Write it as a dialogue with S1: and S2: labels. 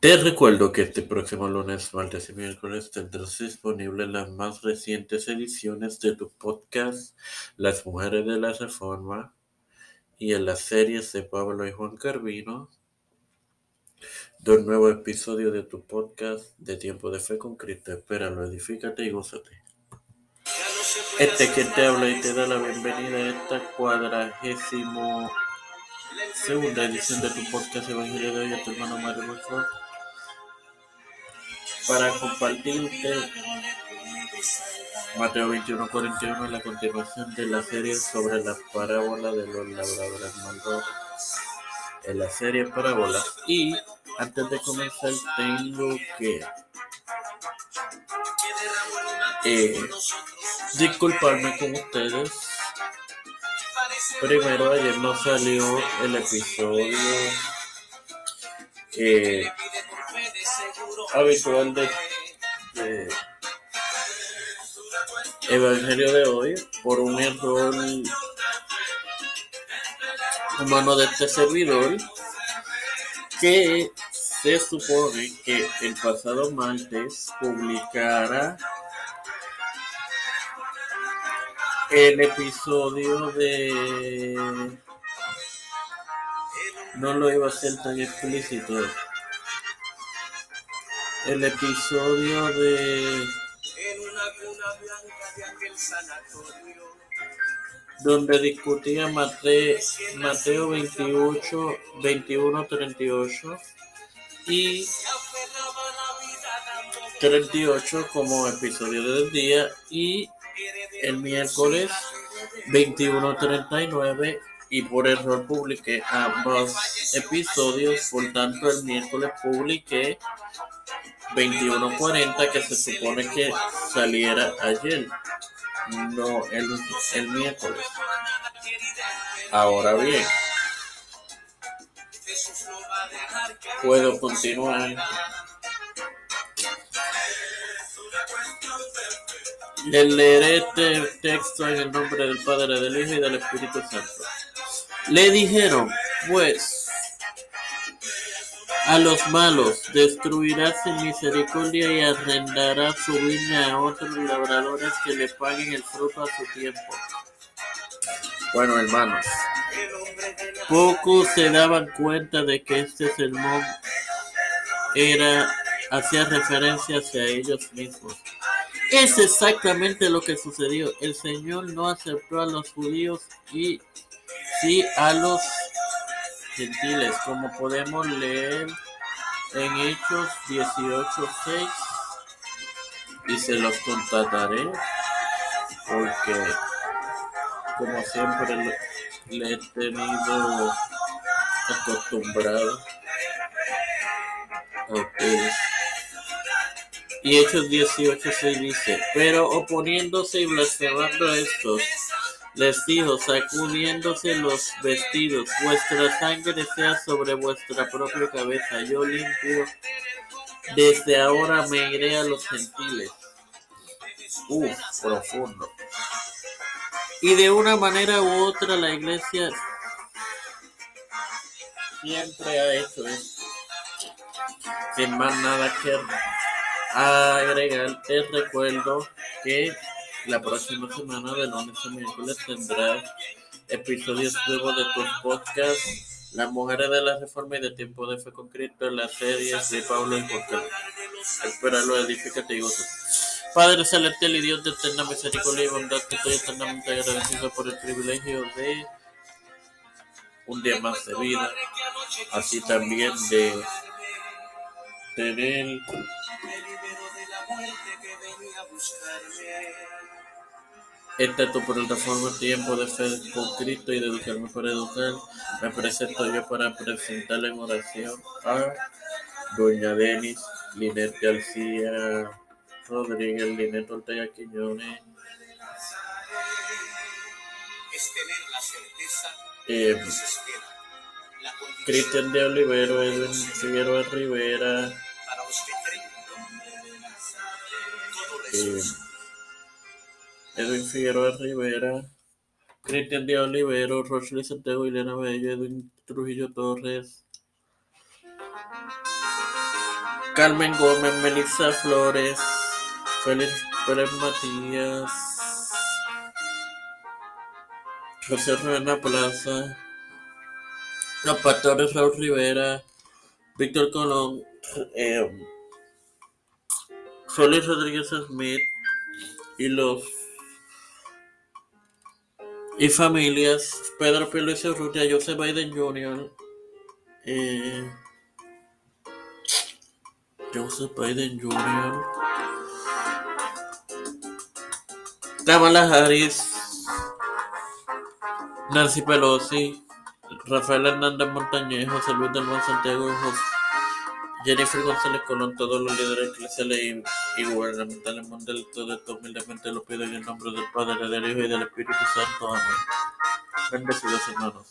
S1: Te recuerdo que este próximo lunes, martes y miércoles tendrás disponibles las más recientes ediciones de tu podcast Las Mujeres de la Reforma y en las series de Pablo y Juan Carvino de un nuevo episodio de tu podcast de Tiempo de Fe con Cristo. Espéralo, edifícate y gózate. Este que te habla y te da la bienvenida a esta cuadragésimo segunda edición de tu podcast Evangelio de hoy a tu hermano Mario Monfort para compartirte Mateo 21, 41 en la continuación de la serie sobre la parábola de los labradores malvados. En la serie parábolas y antes de comenzar tengo que eh, disculparme con ustedes. Primero ayer no salió el episodio eh, habitual de, Evangelio de hoy por un error humano de este servidor que se supone que el pasado martes publicara el episodio de no lo iba a hacer tan explícito el episodio de donde discutía Mateo, Mateo 28, 21, 38 y 38 como episodio del día y el miércoles 21, 39 y por error publiqué ambos episodios, por tanto el miércoles publiqué 21.40 que se supone que saliera ayer, no el, el miércoles. Ahora bien, puedo continuar. Le leeré este texto en el nombre del Padre, del Hijo y del Espíritu Santo. Le dijeron, pues, a los malos destruirá sin misericordia y arrendará su viña a otros labradores que le paguen el fruto a su tiempo. Bueno, hermanos, pocos se daban cuenta de que este sermón era hacía referencia hacia ellos mismos. Es exactamente lo que sucedió. El Señor no aceptó a los judíos y sí a los gentiles, como podemos leer en Hechos 18:6, y se los contrataré, porque como siempre le he tenido acostumbrado a ustedes. Y Hechos 18:6 dice, pero oponiéndose y blasfemando a estos, les dijo, sacudiéndose los vestidos, vuestra sangre sea sobre vuestra propia cabeza, yo limpio, desde ahora me iré a los gentiles. Uf, profundo. Y de una manera u otra la iglesia siempre ha hecho esto. Sin más nada que agregar, te recuerdo que la próxima semana, de lunes a miércoles, tendrás episodios nuevos de tus podcasts Las Mujeres de la Reforma y de Tiempo de Fe con Cristo, las series de Pablo y Jorge. Espéralo, edifícate y goza. Padre celestial y Dios de eterna misericordia y bondad, que estoy eternamente agradecido por el privilegio de un día más de vida, así también de tener esta es tu plataforma Tiempo de Fe con Cristo y de Educarme para Educar. Me presento yo para presentarle en oración a Doña Denis, Linet García Rodríguez, Linet Ortega Quiñones. Eh, Cristian de Olivero, Edwin Rivera. Eh, Edwin Figueroa Rivera, Cristian Díaz Olivero, Rochley Santiago, Elena Bello, Edwin Trujillo Torres, Carmen Gómez, Melissa Flores, Félix Pérez Matías, José Reina Plaza, los pastores Raúl Rivera, Víctor Colón, eh, Félix Rodríguez Smith y los y familias, Pedro Pérez Urrutia, Joseph Biden Jr., eh, Joseph Biden Jr., Kamala Harris, Nancy Pelosi, Rafael Hernández Montañez, José Luis del Buen Santiago, Jennifer González Colón, todos los líderes eclesiales y, y gubernamentales mundiales, todo esto humildemente lo pido en el nombre del Padre, del Hijo y del Espíritu Santo. Amén. Bendecidos hermanos.